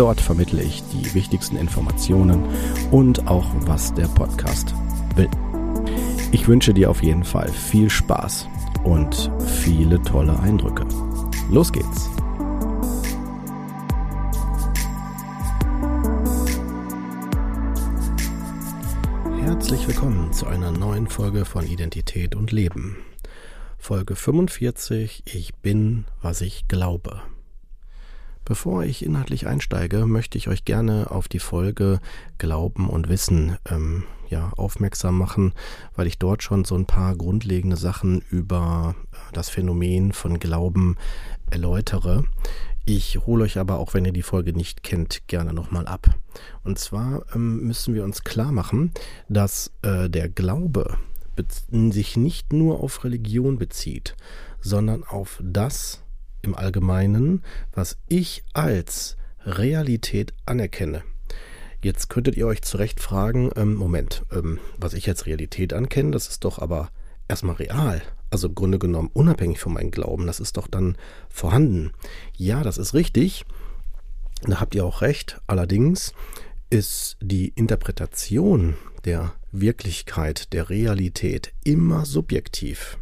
Dort vermittle ich die wichtigsten Informationen und auch, was der Podcast will. Ich wünsche dir auf jeden Fall viel Spaß und viele tolle Eindrücke. Los geht's! Herzlich willkommen zu einer neuen Folge von Identität und Leben. Folge 45 Ich bin, was ich glaube. Bevor ich inhaltlich einsteige, möchte ich euch gerne auf die Folge Glauben und Wissen ähm, ja, aufmerksam machen, weil ich dort schon so ein paar grundlegende Sachen über äh, das Phänomen von Glauben erläutere. Ich hole euch aber, auch wenn ihr die Folge nicht kennt, gerne nochmal ab. Und zwar ähm, müssen wir uns klar machen, dass äh, der Glaube sich nicht nur auf Religion bezieht, sondern auf das im Allgemeinen, was ich als Realität anerkenne. Jetzt könntet ihr euch zurecht fragen, ähm, Moment, ähm, was ich als Realität ankenne, das ist doch aber erstmal real. Also im Grunde genommen unabhängig von meinem Glauben, das ist doch dann vorhanden. Ja, das ist richtig. Da habt ihr auch recht. Allerdings ist die Interpretation der Wirklichkeit, der Realität immer subjektiv.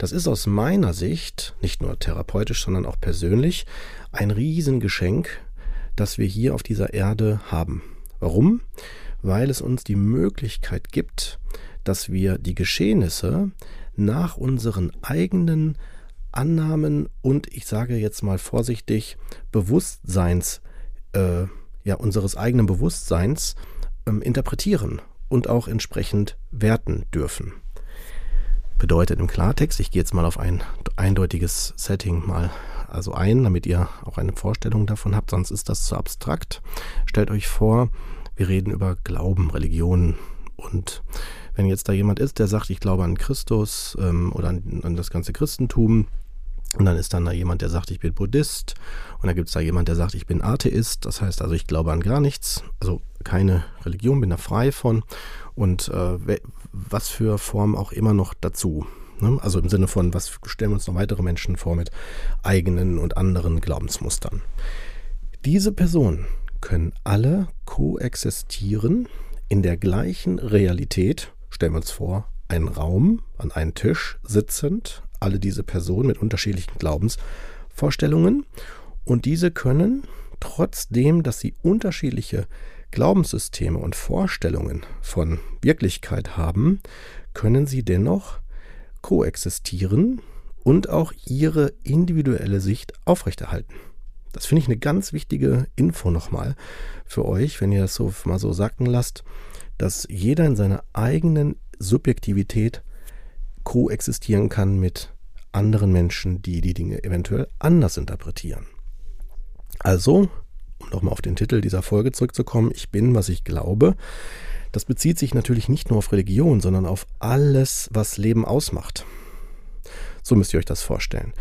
Das ist aus meiner Sicht, nicht nur therapeutisch, sondern auch persönlich, ein Riesengeschenk, das wir hier auf dieser Erde haben. Warum? Weil es uns die Möglichkeit gibt, dass wir die Geschehnisse nach unseren eigenen Annahmen und ich sage jetzt mal vorsichtig Bewusstseins, äh, ja unseres eigenen Bewusstseins ähm, interpretieren und auch entsprechend werten dürfen. Bedeutet im Klartext, ich gehe jetzt mal auf ein eindeutiges Setting mal also ein, damit ihr auch eine Vorstellung davon habt, sonst ist das zu abstrakt. Stellt euch vor, wir reden über Glauben, Religion und wenn jetzt da jemand ist, der sagt, ich glaube an Christus ähm, oder an, an das ganze Christentum, und dann ist dann da jemand, der sagt, ich bin Buddhist. Und dann gibt es da jemand, der sagt, ich bin Atheist. Das heißt also, ich glaube an gar nichts. Also keine Religion, bin da frei von. Und äh, was für Form auch immer noch dazu. Ne? Also im Sinne von, was stellen wir uns noch weitere Menschen vor mit eigenen und anderen Glaubensmustern. Diese Personen können alle koexistieren in der gleichen Realität. Stellen wir uns vor, einen Raum an einen Tisch sitzend, alle diese Personen mit unterschiedlichen Glaubensvorstellungen und diese können trotzdem, dass sie unterschiedliche Glaubenssysteme und Vorstellungen von Wirklichkeit haben, können sie dennoch koexistieren und auch ihre individuelle Sicht aufrechterhalten. Das finde ich eine ganz wichtige Info nochmal für euch, wenn ihr das so mal so sacken lasst, dass jeder in seiner eigenen Subjektivität koexistieren kann mit anderen Menschen, die die Dinge eventuell anders interpretieren. Also, nochmal auf den Titel dieser Folge zurückzukommen, ich bin, was ich glaube, das bezieht sich natürlich nicht nur auf Religion, sondern auf alles, was Leben ausmacht. So müsst ihr euch das vorstellen.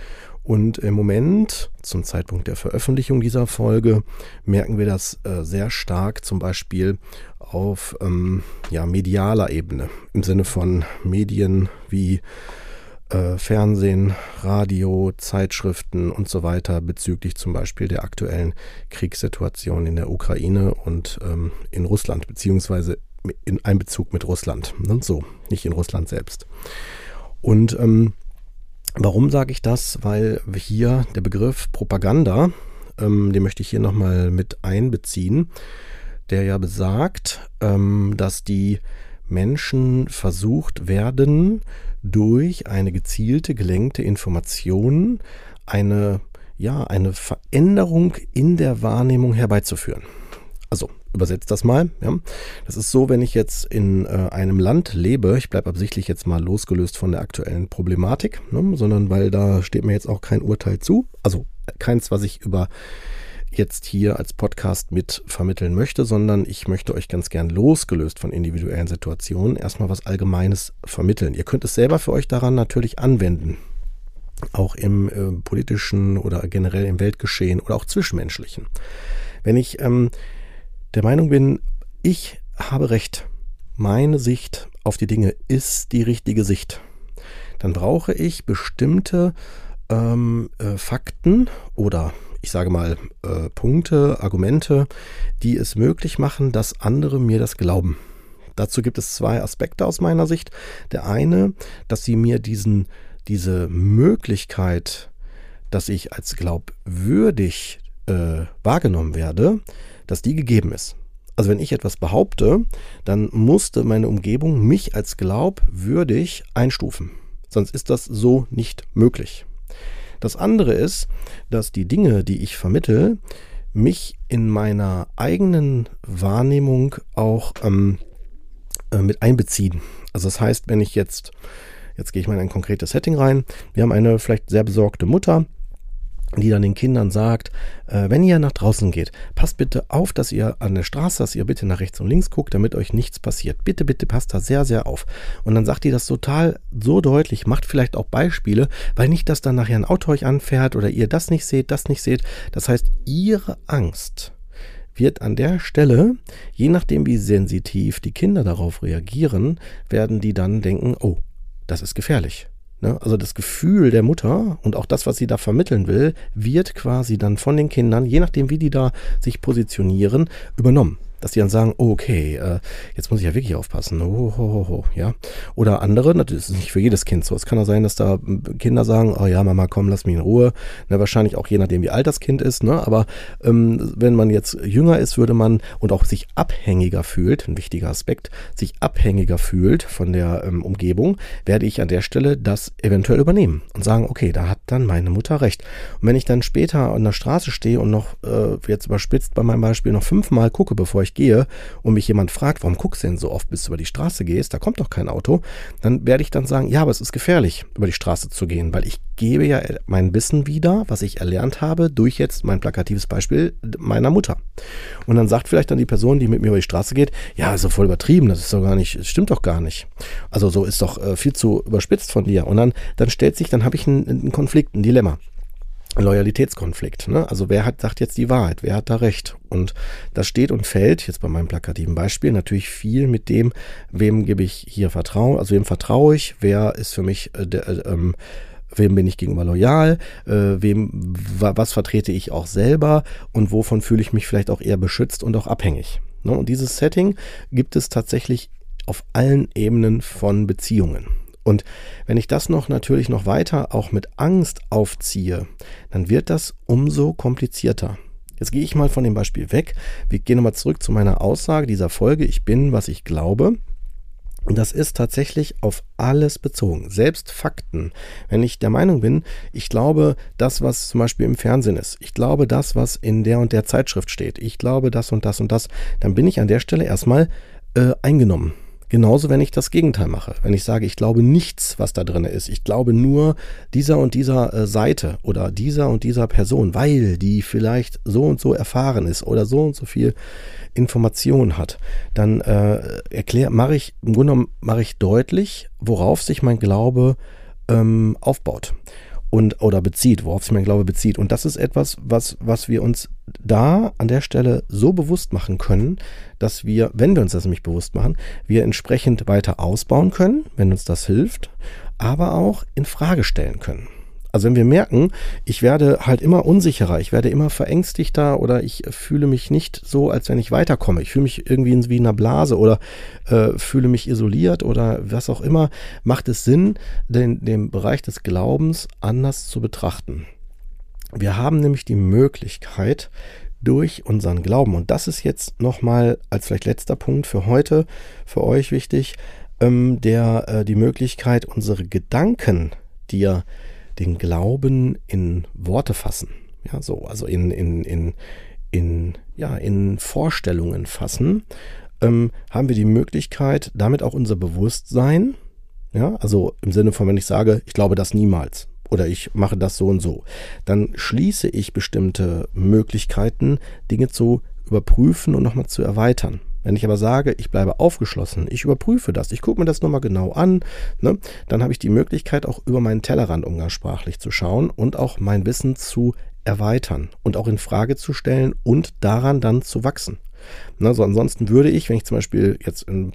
Und im Moment, zum Zeitpunkt der Veröffentlichung dieser Folge, merken wir das äh, sehr stark zum Beispiel auf ähm, ja, medialer Ebene, im Sinne von Medien wie äh, Fernsehen, Radio, Zeitschriften und so weiter bezüglich zum Beispiel der aktuellen Kriegssituation in der Ukraine und ähm, in Russland, beziehungsweise in Einbezug mit Russland. Und so, nicht in Russland selbst. Und ähm, Warum sage ich das? Weil hier der Begriff Propaganda, ähm, den möchte ich hier nochmal mit einbeziehen, der ja besagt, ähm, dass die Menschen versucht werden, durch eine gezielte, gelenkte Information eine, ja, eine Veränderung in der Wahrnehmung herbeizuführen. Also übersetzt das mal. Ja. Das ist so, wenn ich jetzt in äh, einem Land lebe, ich bleibe absichtlich jetzt mal losgelöst von der aktuellen Problematik, ne, sondern weil da steht mir jetzt auch kein Urteil zu, also keins, was ich über jetzt hier als Podcast mit vermitteln möchte, sondern ich möchte euch ganz gern losgelöst von individuellen Situationen erstmal was Allgemeines vermitteln. Ihr könnt es selber für euch daran natürlich anwenden. Auch im äh, politischen oder generell im Weltgeschehen oder auch zwischenmenschlichen. Wenn ich ähm, der Meinung bin, ich habe recht, meine Sicht auf die Dinge ist die richtige Sicht, dann brauche ich bestimmte ähm, äh, Fakten oder ich sage mal äh, Punkte, Argumente, die es möglich machen, dass andere mir das glauben. Dazu gibt es zwei Aspekte aus meiner Sicht. Der eine, dass sie mir diesen, diese Möglichkeit, dass ich als glaubwürdig äh, wahrgenommen werde, dass die gegeben ist. Also wenn ich etwas behaupte, dann musste meine Umgebung mich als glaubwürdig einstufen. Sonst ist das so nicht möglich. Das andere ist, dass die Dinge, die ich vermittel, mich in meiner eigenen Wahrnehmung auch ähm, äh, mit einbeziehen. Also das heißt, wenn ich jetzt, jetzt gehe ich mal in ein konkretes Setting rein, wir haben eine vielleicht sehr besorgte Mutter, die dann den Kindern sagt, äh, wenn ihr nach draußen geht, passt bitte auf, dass ihr an der Straße, dass ihr bitte nach rechts und links guckt, damit euch nichts passiert. Bitte, bitte passt da sehr, sehr auf. Und dann sagt die das total so deutlich, macht vielleicht auch Beispiele, weil nicht, dass dann nachher ein Auto euch anfährt oder ihr das nicht seht, das nicht seht. Das heißt, ihre Angst wird an der Stelle, je nachdem wie sensitiv die Kinder darauf reagieren, werden die dann denken, oh, das ist gefährlich. Ne? Also das Gefühl der Mutter und auch das, was sie da vermitteln will, wird quasi dann von den Kindern, je nachdem, wie die da sich positionieren, übernommen dass die dann sagen, oh, okay, äh, jetzt muss ich ja wirklich aufpassen. Oh, ho, ho, ja. Oder andere, natürlich ist es nicht für jedes Kind so. Es kann auch sein, dass da Kinder sagen, oh ja, Mama, komm, lass mich in Ruhe. Na, wahrscheinlich auch je nachdem, wie alt das Kind ist. Ne? Aber ähm, wenn man jetzt jünger ist, würde man und auch sich abhängiger fühlt, ein wichtiger Aspekt, sich abhängiger fühlt von der ähm, Umgebung, werde ich an der Stelle das eventuell übernehmen und sagen, okay, da hat dann meine Mutter recht. Und wenn ich dann später an der Straße stehe und noch, äh, jetzt überspitzt bei meinem Beispiel, noch fünfmal gucke, bevor ich gehe und mich jemand fragt, warum guckst du denn so oft, bis du über die Straße gehst, da kommt doch kein Auto, dann werde ich dann sagen, ja, aber es ist gefährlich, über die Straße zu gehen, weil ich gebe ja mein Wissen wieder, was ich erlernt habe, durch jetzt mein plakatives Beispiel meiner Mutter. Und dann sagt vielleicht dann die Person, die mit mir über die Straße geht, ja, ist doch voll übertrieben, das ist doch gar nicht, das stimmt doch gar nicht. Also so ist doch äh, viel zu überspitzt von dir. Und dann, dann stellt sich, dann habe ich einen, einen Konflikt, ein Dilemma. Loyalitätskonflikt. Ne? Also wer hat, sagt jetzt die Wahrheit, wer hat da recht? Und das steht und fällt, jetzt bei meinem plakativen Beispiel, natürlich viel mit dem, wem gebe ich hier Vertrauen, also wem vertraue ich, wer ist für mich äh, der, äh, ähm, wem bin ich gegenüber loyal, äh, wem, was vertrete ich auch selber und wovon fühle ich mich vielleicht auch eher beschützt und auch abhängig. Ne? Und dieses Setting gibt es tatsächlich auf allen Ebenen von Beziehungen. Und wenn ich das noch natürlich noch weiter auch mit Angst aufziehe, dann wird das umso komplizierter. Jetzt gehe ich mal von dem Beispiel weg. Wir gehen nochmal zurück zu meiner Aussage dieser Folge. Ich bin, was ich glaube. Und das ist tatsächlich auf alles bezogen, selbst Fakten. Wenn ich der Meinung bin, ich glaube das, was zum Beispiel im Fernsehen ist, ich glaube das, was in der und der Zeitschrift steht, ich glaube das und das und das, dann bin ich an der Stelle erstmal äh, eingenommen. Genauso, wenn ich das Gegenteil mache. Wenn ich sage, ich glaube nichts, was da drin ist. Ich glaube nur dieser und dieser äh, Seite oder dieser und dieser Person, weil die vielleicht so und so erfahren ist oder so und so viel Information hat. Dann äh, erkläre, mache ich, im Grunde genommen mache ich deutlich, worauf sich mein Glaube ähm, aufbaut und oder bezieht, worauf sich mein Glaube bezieht. Und das ist etwas, was, was wir uns da an der Stelle so bewusst machen können, dass wir, wenn wir uns das nämlich bewusst machen, wir entsprechend weiter ausbauen können, wenn uns das hilft, aber auch in Frage stellen können. Also wenn wir merken, ich werde halt immer unsicherer, ich werde immer verängstigter oder ich fühle mich nicht so, als wenn ich weiterkomme. Ich fühle mich irgendwie wie in einer Blase oder äh, fühle mich isoliert oder was auch immer, macht es Sinn, den, den Bereich des Glaubens anders zu betrachten. Wir haben nämlich die Möglichkeit, durch unseren Glauben, und das ist jetzt nochmal als vielleicht letzter Punkt für heute, für euch wichtig, ähm, der äh, die Möglichkeit, unsere Gedanken, die ja den Glauben in Worte fassen. Ja, so, also in, in, in, in, ja, in Vorstellungen fassen, ähm, haben wir die Möglichkeit, damit auch unser Bewusstsein, ja, also im Sinne von, wenn ich sage, ich glaube das niemals oder ich mache das so und so, dann schließe ich bestimmte Möglichkeiten, Dinge zu überprüfen und nochmal zu erweitern. Wenn ich aber sage, ich bleibe aufgeschlossen, ich überprüfe das, ich gucke mir das nochmal genau an, ne, dann habe ich die Möglichkeit, auch über meinen Tellerrand umgangssprachlich zu schauen und auch mein Wissen zu erweitern und auch in Frage zu stellen und daran dann zu wachsen. Ne, so ansonsten würde ich, wenn ich zum Beispiel jetzt im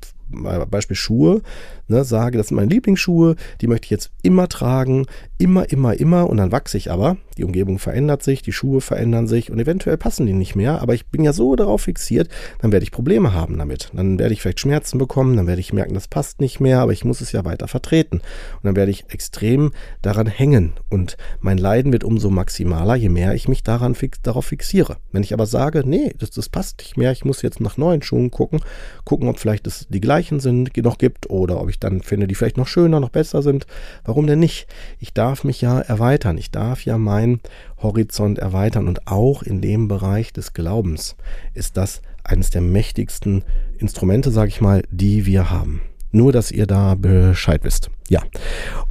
Beispiel Schuhe, ne, sage, das sind meine Lieblingsschuhe, die möchte ich jetzt immer tragen, immer, immer, immer und dann wachse ich aber. Die Umgebung verändert sich, die Schuhe verändern sich und eventuell passen die nicht mehr, aber ich bin ja so darauf fixiert, dann werde ich Probleme haben damit. Dann werde ich vielleicht Schmerzen bekommen, dann werde ich merken, das passt nicht mehr, aber ich muss es ja weiter vertreten. Und dann werde ich extrem daran hängen und mein Leiden wird umso maximaler, je mehr ich mich daran fix, darauf fixiere. Wenn ich aber sage, nee, das, das passt nicht mehr, ich muss jetzt nach neuen Schuhen gucken, gucken, ob vielleicht das die gleichen sind, noch gibt oder ob ich dann finde, die vielleicht noch schöner, noch besser sind. Warum denn nicht? Ich darf mich ja erweitern. Ich darf ja meinen Horizont erweitern. Und auch in dem Bereich des Glaubens ist das eines der mächtigsten Instrumente, sage ich mal, die wir haben. Nur, dass ihr da Bescheid wisst. Ja.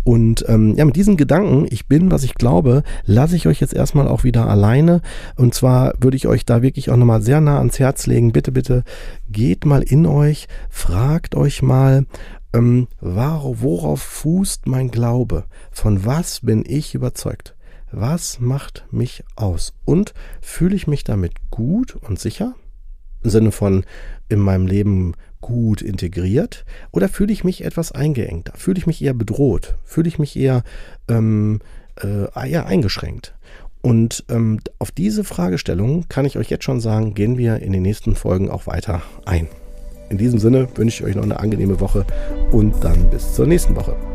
Und ähm, ja, mit diesen Gedanken, ich bin, was ich glaube, lasse ich euch jetzt erstmal auch wieder alleine. Und zwar würde ich euch da wirklich auch nochmal sehr nah ans Herz legen. Bitte, bitte, geht mal in euch, fragt euch mal, ähm, worauf fußt mein Glaube? Von was bin ich überzeugt? Was macht mich aus? Und fühle ich mich damit gut und sicher? Sinne von in meinem Leben gut integriert? Oder fühle ich mich etwas eingeengt? Fühle ich mich eher bedroht? Fühle ich mich eher, ähm, äh, eher eingeschränkt? Und ähm, auf diese Fragestellung kann ich euch jetzt schon sagen, gehen wir in den nächsten Folgen auch weiter ein. In diesem Sinne wünsche ich euch noch eine angenehme Woche und dann bis zur nächsten Woche.